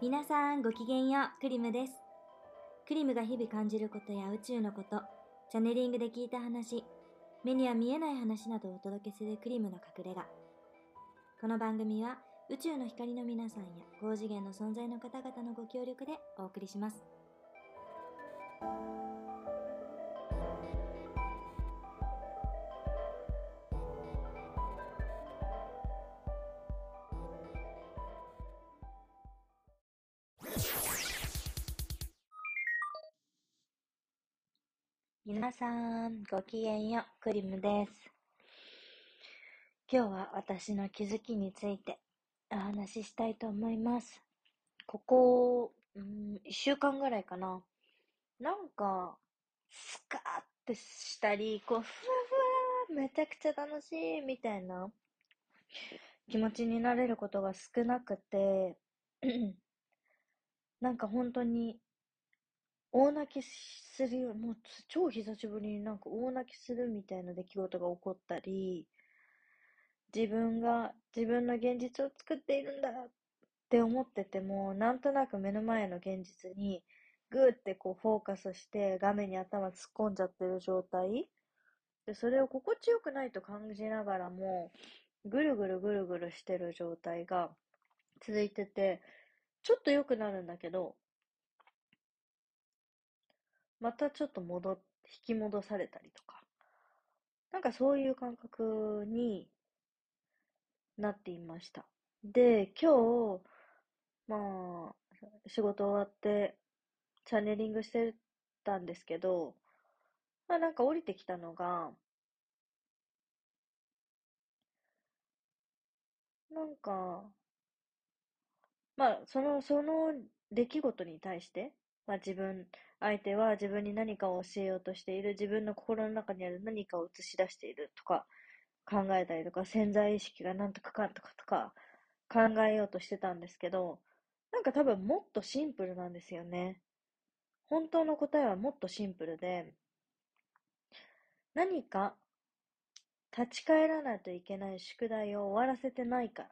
皆さんごきげんよう、クリムです。クリムが日々感じることや宇宙のこと、チャネリングで聞いた話、目には見えない話などをお届けするクリムの隠れ家。この番組は宇宙の光の皆さんや高次元の存在の方々のご協力でお送りします。皆さん、ごきげんよう、クリムです。今日は私の気づきについてお話ししたいと思います。ここ、うん、一週間ぐらいかな。なんか、スカーってしたり、こう、ふわふわ、めちゃくちゃ楽しい、みたいな気持ちになれることが少なくて、なんか本当に、大泣きするよ、もう超久しぶりになんか大泣きするみたいな出来事が起こったり、自分が自分の現実を作っているんだって思ってても、なんとなく目の前の現実にグーってこうフォーカスして画面に頭突っ込んじゃってる状態。で、それを心地よくないと感じながらも、ぐるぐるぐるぐるしてる状態が続いてて、ちょっと良くなるんだけど、またちょっと戻っ、引き戻されたりとか。なんかそういう感覚になっていました。で、今日、まあ、仕事終わって、チャネリングしてたんですけど、まあなんか降りてきたのが、なんか、まあ、その、その出来事に対して、まあ自分、相手は自分に何かを教えようとしている、自分の心の中にある何かを映し出しているとか考えたりとか、潜在意識がなんとかかんとかとか考えようとしてたんですけど、なんか多分もっとシンプルなんですよね。本当の答えはもっとシンプルで、何か立ち返らないといけない宿題を終わらせてないから。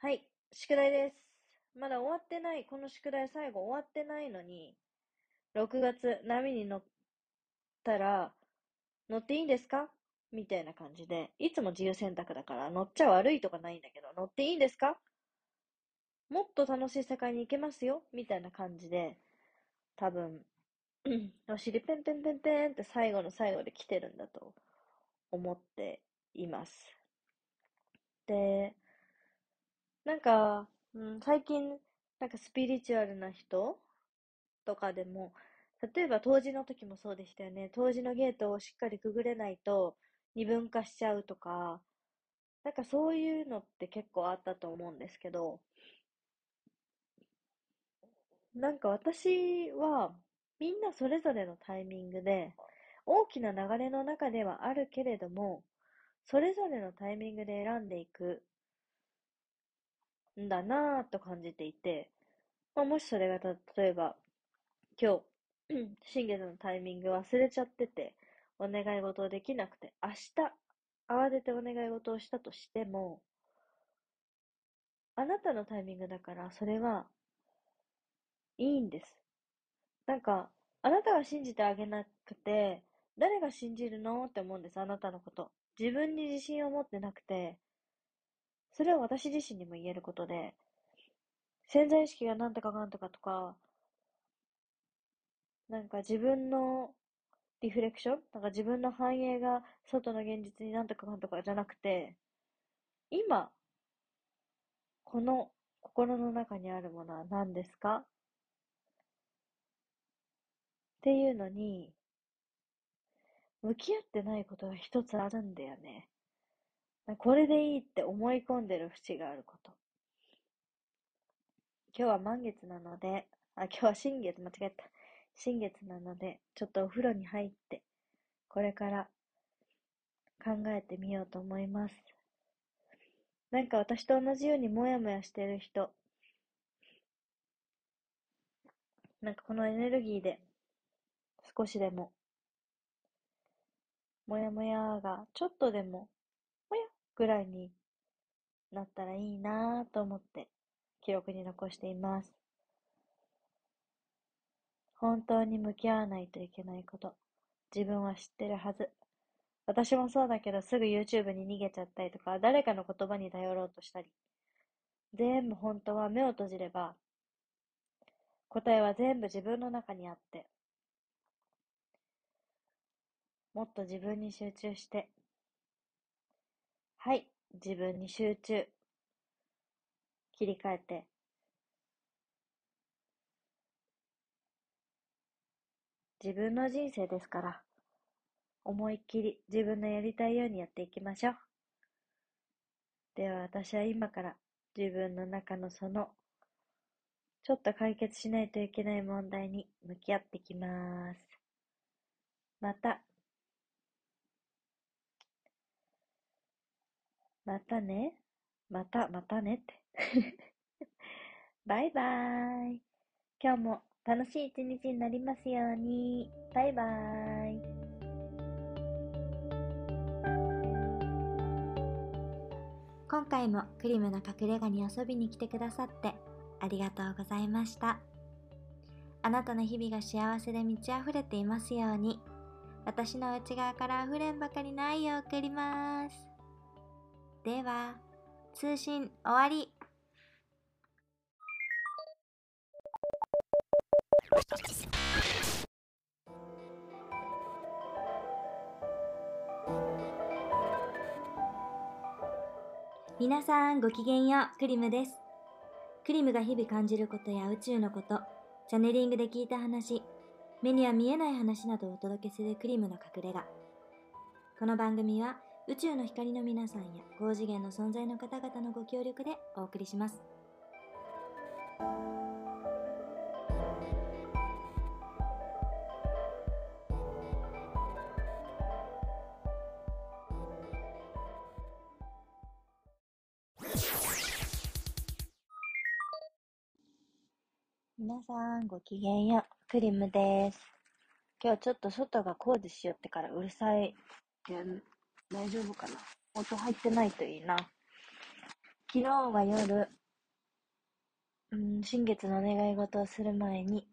はい、宿題です。まだ終わってない、この宿題最後終わってないのに、6月波に乗ったら、乗っていいんですか？みたいな感じで、いつも自由選択だから乗っちゃ悪いとかないんだけど、乗っていいんですか？もっと楽しい世界に行けますよ？みたいな感じで、多分、お尻ペンペンペンペンって最後の最後で来てるんだと思っています。で、なんか、うん、最近、なんかスピリチュアルな人とかでも、例えば当時の時もそうでしたよね。当時のゲートをしっかりくぐれないと二分化しちゃうとか、なんかそういうのって結構あったと思うんですけど、なんか私はみんなそれぞれのタイミングで大きな流れの中ではあるけれども、それぞれのタイミングで選んでいくんだなぁと感じていて、まあ、もしそれが、例えば、今日、新月のタイミング忘れちゃってて、お願い事をできなくて、明日、慌ててお願い事をしたとしても、あなたのタイミングだから、それは、いいんです。なんか、あなたが信じてあげなくて、誰が信じるの？って思うんです、あなたのこと。自分に自信を持ってなくて、それは私自身にも言えることで、潜在意識がなんとかかんとかとか、なんか自分のリフレクションなんか自分の反映が外の現実になんとかかんとかじゃなくて、今、この心の中にあるものは何ですか？っていうのに、向き合ってないことが一つあるんだよね。これでいいって思い込んでる節があること。今日は満月なので、あ、今日は新月、間違えた。新月なので、ちょっとお風呂に入って、これから考えてみようと思います。なんか私と同じようにもやもやしてる人、なんかこのエネルギーで少しでももやもやがちょっとでも、ぐらいになったらいいなぁと思って記録に残しています。本当に向き合わないといけないこと、自分は知ってるはず。私もそうだけどすぐ YouTube に逃げちゃったりとか、誰かの言葉に頼ろうとしたり。全部本当は目を閉じれば、答えは全部自分の中にあって、もっと自分に集中して、はい、自分に集中。切り替えて、自分の人生ですから、思いっきり自分のやりたいようにやっていきましょう。では私は今から自分の中のその、ちょっと解決しないといけない問題に向き合ってきます。また、またね。また、またねって。バイバーイ。今日も楽しい一日になりますように。バイバーイ。今回もクリムの隠れ家に遊びに来てくださってありがとうございました。あなたの日々が幸せで満ち溢れていますように、私の内側から溢れんばかりの愛を送ります。では、通信終わり。皆さんごきげんよう、クリムです。クリムが日々感じることや宇宙のこと、チャネリングで聞いた話、目には見えない話などをお届けするクリムの隠れ家。この番組は宇宙の光の皆さんや高次元の存在の方々のご協力でお送りします。皆さん、ごきげんよう。クリムです。今日ちょっと外が工事しよってからうるさい大丈夫かな？音入ってないといいな。昨日は夜、うん、新月の願い事をする前に、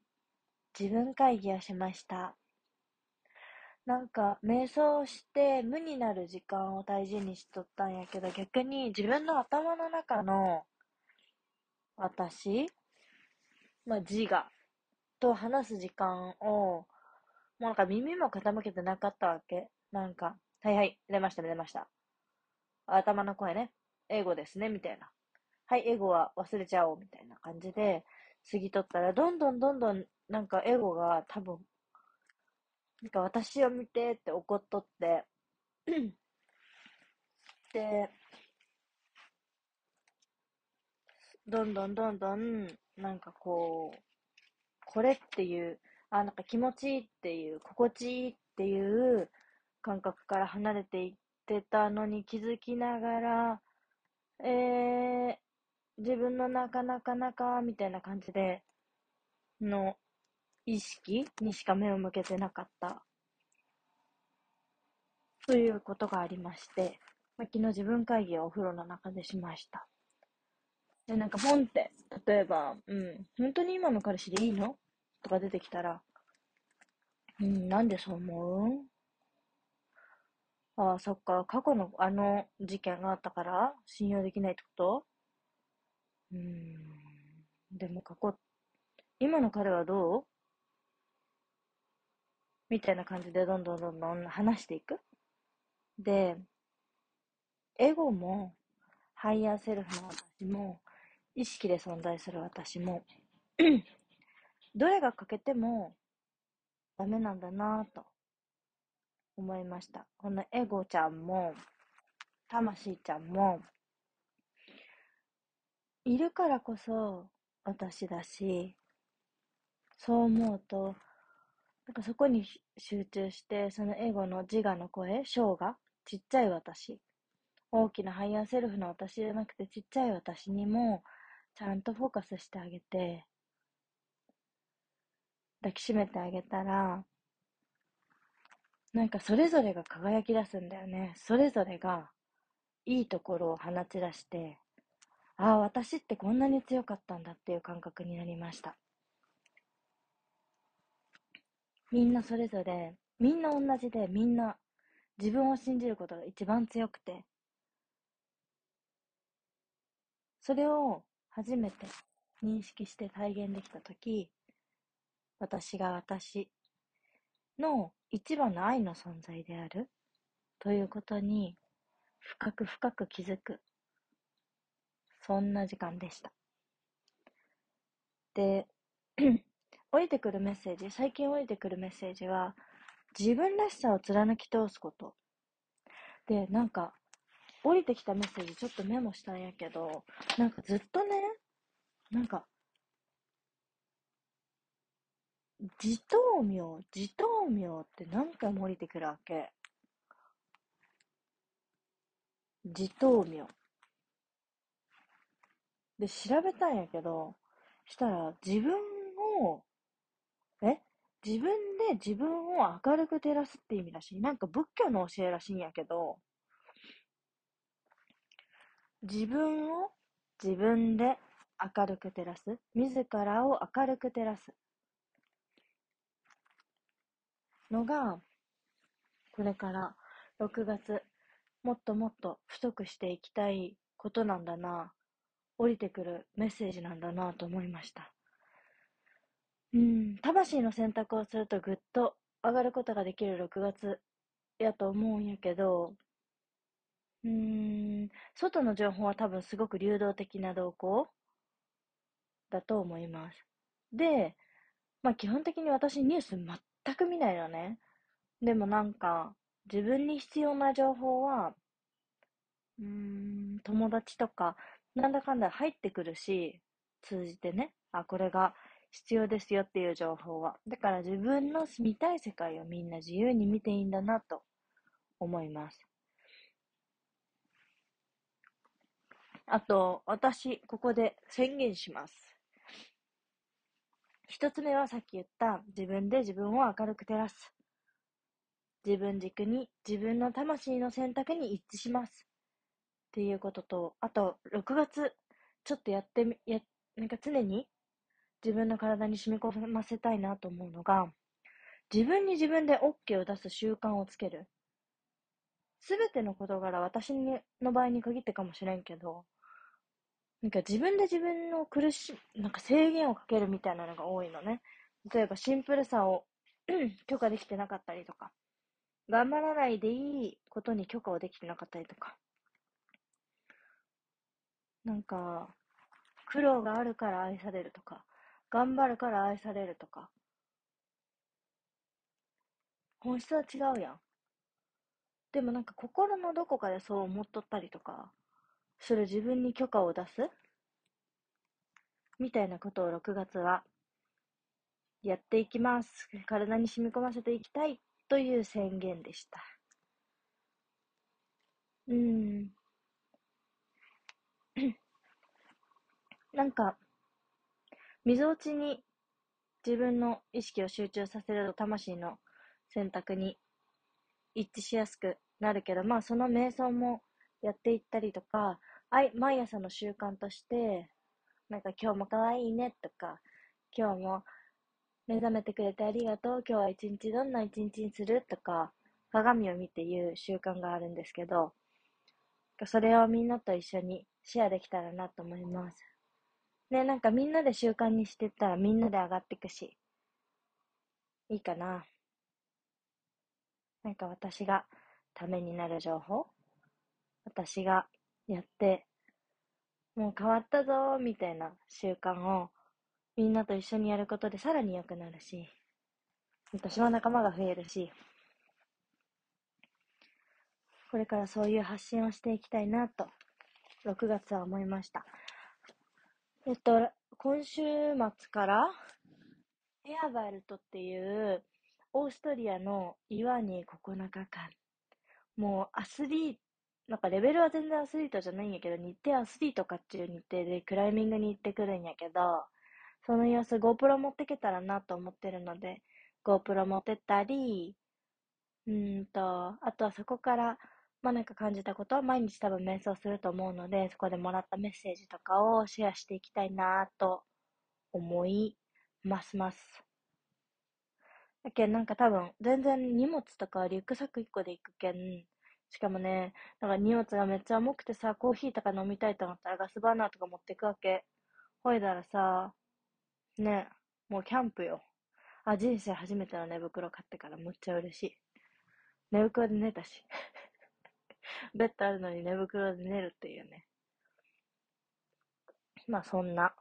自分会議をしました。なんか、瞑想して無になる時間を大事にしとったんやけど、逆に自分の頭の中の私、まあ、自我と話す時間を、もうなんか耳も傾けてなかったわけ。なんか、はいはい、出ました、出ました。頭の声ね。英語ですね、みたいな。はい、英語は忘れちゃおう、みたいな感じで、過ぎとったら、どんどんどんどん、なんか英語が多分、なんか私を見てって怒っとって、で、どんどんどんどん、なんかこう、これっていう、あ、なんか気持ちいいっていう、心地いいっていう感覚から離れていってたのに気づきながら、えー、自分のなかなかなか、みたいな感じで、の意識にしか目を向けてなかった。ということがありまして、まあ、昨日自分会議をお風呂の中でしました。で、なんかポンって、例えば、うん、本当に今の彼氏でいいの？とか出てきたら、うん、なんでそう思う？ああ、そっか。過去のあの事件があったから信用できないってこと？うーん。でも過去、今の彼はどう？みたいな感じでどんどんどんどん話していく？で、エゴも、ハイヤーセルフの私も、意識で存在する私も、どれが欠けてもダメなんだなぁと思いました。このエゴちゃんも、魂ちゃんも、いるからこそ私だし、そう思うと、なんかそこに集中して、そのエゴの自我の声、小が、ちっちゃい私、大きなハイヤーセルフの私じゃなくてちっちゃい私にも、ちゃんとフォーカスしてあげて、抱きしめてあげたら、なんかそれぞれが輝き出すんだよね。それぞれがいいところを放ち出して、ああ、私ってこんなに強かったんだっていう感覚になりました。みんなそれぞれ、みんな同じで、みんな自分を信じることが一番強くて、それを初めて認識して体現できたとき、私が私の一番の愛の存在である？ということに深く深く気づく。そんな時間でした。で、降りてくるメッセージ、最近降りてくるメッセージは、自分らしさを貫き通すこと。で、なんか、降りてきたメッセージちょっとメモしたんやけど、なんかずっとね、なんか、自灯明、自灯明って何回も降りてくるわけ。自灯明。で、調べたんやけど、したら自分を、え？自分で自分を明るく照らすって意味らしい。なんか仏教の教えらしいんやけど、自分を自分で明るく照らす。自らを明るく照らす。のが、これから6月、もっともっと太くしていきたいことなんだな、降りてくるメッセージなんだなと思いました。うん、魂の選択をするとぐっと上がることができる6月やと思うんやけど、うん、外の情報は多分すごく流動的な動向だと思います。で、まあ基本的に私ニュース全く見ないのね。でもなんか、自分に必要な情報は、うーん、友達とか、なんだかんだ入ってくるし、通じてね、あ、これが必要ですよっていう情報は。だから自分の見たい世界をみんな自由に見ていいんだなと思います。あと、私、ここで宣言します。一つ目はさっき言った自分で自分を明るく照らす。自分軸に自分の魂の選択に一致します。っていうことと、あと、6月、ちょっとやってみ、や、なんか常に自分の体に染み込ませたいなと思うのが、自分に自分で OK を出す習慣をつける。すべての事柄、私の場合に限ってかもしれんけど、なんか自分で自分の苦し、なんか制限をかけるみたいなのが多いのね。例えばシンプルさを 許可できてなかったりとか、頑張らないでいいことに許可をできてなかったりとか。なんか、苦労があるから愛されるとか、頑張るから愛されるとか。本質は違うやん。でもなんか心のどこかでそう思っとったりとか、する自分に許可を出す？みたいなことを6月はやっていきます。体に染み込ませていきたいという宣言でした。うん。なんか、溝落ちに自分の意識を集中させると魂の選択に一致しやすくなるけど、まあその瞑想もやっていったりとか、あい毎朝の習慣として、なんか今日も可愛いねとか、今日も目覚めてくれてありがとう、今日は一日どんな一日にするとか、鏡を見て言う習慣があるんですけど、それをみんなと一緒にシェアできたらなと思います。ね、なんかみんなで習慣にしてったらみんなで上がっていくし、いいかな。なんか私がためになる情報私がやって、もう変わったぞみたいな習慣をみんなと一緒にやることでさらに良くなるし、私は仲間が増えるし、これからそういう発信をしていきたいなと、6月は思いました。えっと、今週末からエアバルトっていうオーストリアの岩に9日間、もうアスリート、なんかレベルは全然アスリートじゃないんやけど、日程アスリートかっていう日程でクライミングに行ってくるんやけど、その様子 GoPro 持ってけたらなと思ってるので、GoPro 持ってったり、うんと、あとはそこから、まあなんか感じたことは毎日多分瞑想すると思うので、そこでもらったメッセージとかをシェアしていきたいなと思いますます。だけどなんか多分全然荷物とかリュックサック1個で行くけん、しかもね、なんか荷物がめっちゃ重くてさ、コーヒーとか飲みたいと思ったらガスバーナーとか持ってくわけ。ほいだらさ、ね、もうキャンプよ。あ、人生初めての寝袋買ってからむっちゃ嬉しい。寝袋で寝たし。ベッドあるのに寝袋で寝るっていうね。まあそんな、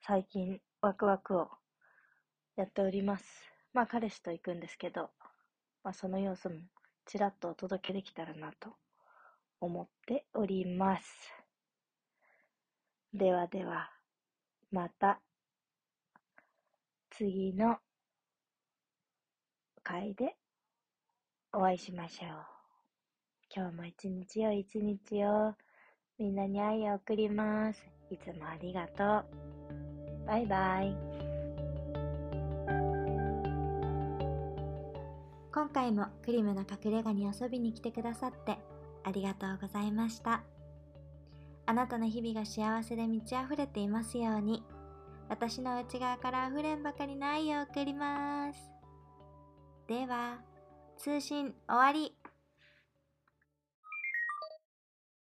最近ワクワクをやっております。まあ彼氏と行くんですけど、まあその様子もちらっとお届けできたらなと思っております。ではでは、また次の回でお会いしましょう。今日も一日よ一日よ。みんなに愛を送ります。いつもありがとう。バイバイ。今回もクリムの隠れ家に遊びに来てくださってありがとうございました。あなたの日々が幸せで満ち溢れていますように。私の内側から溢れんばかりの愛を送ります。では、通信終わり。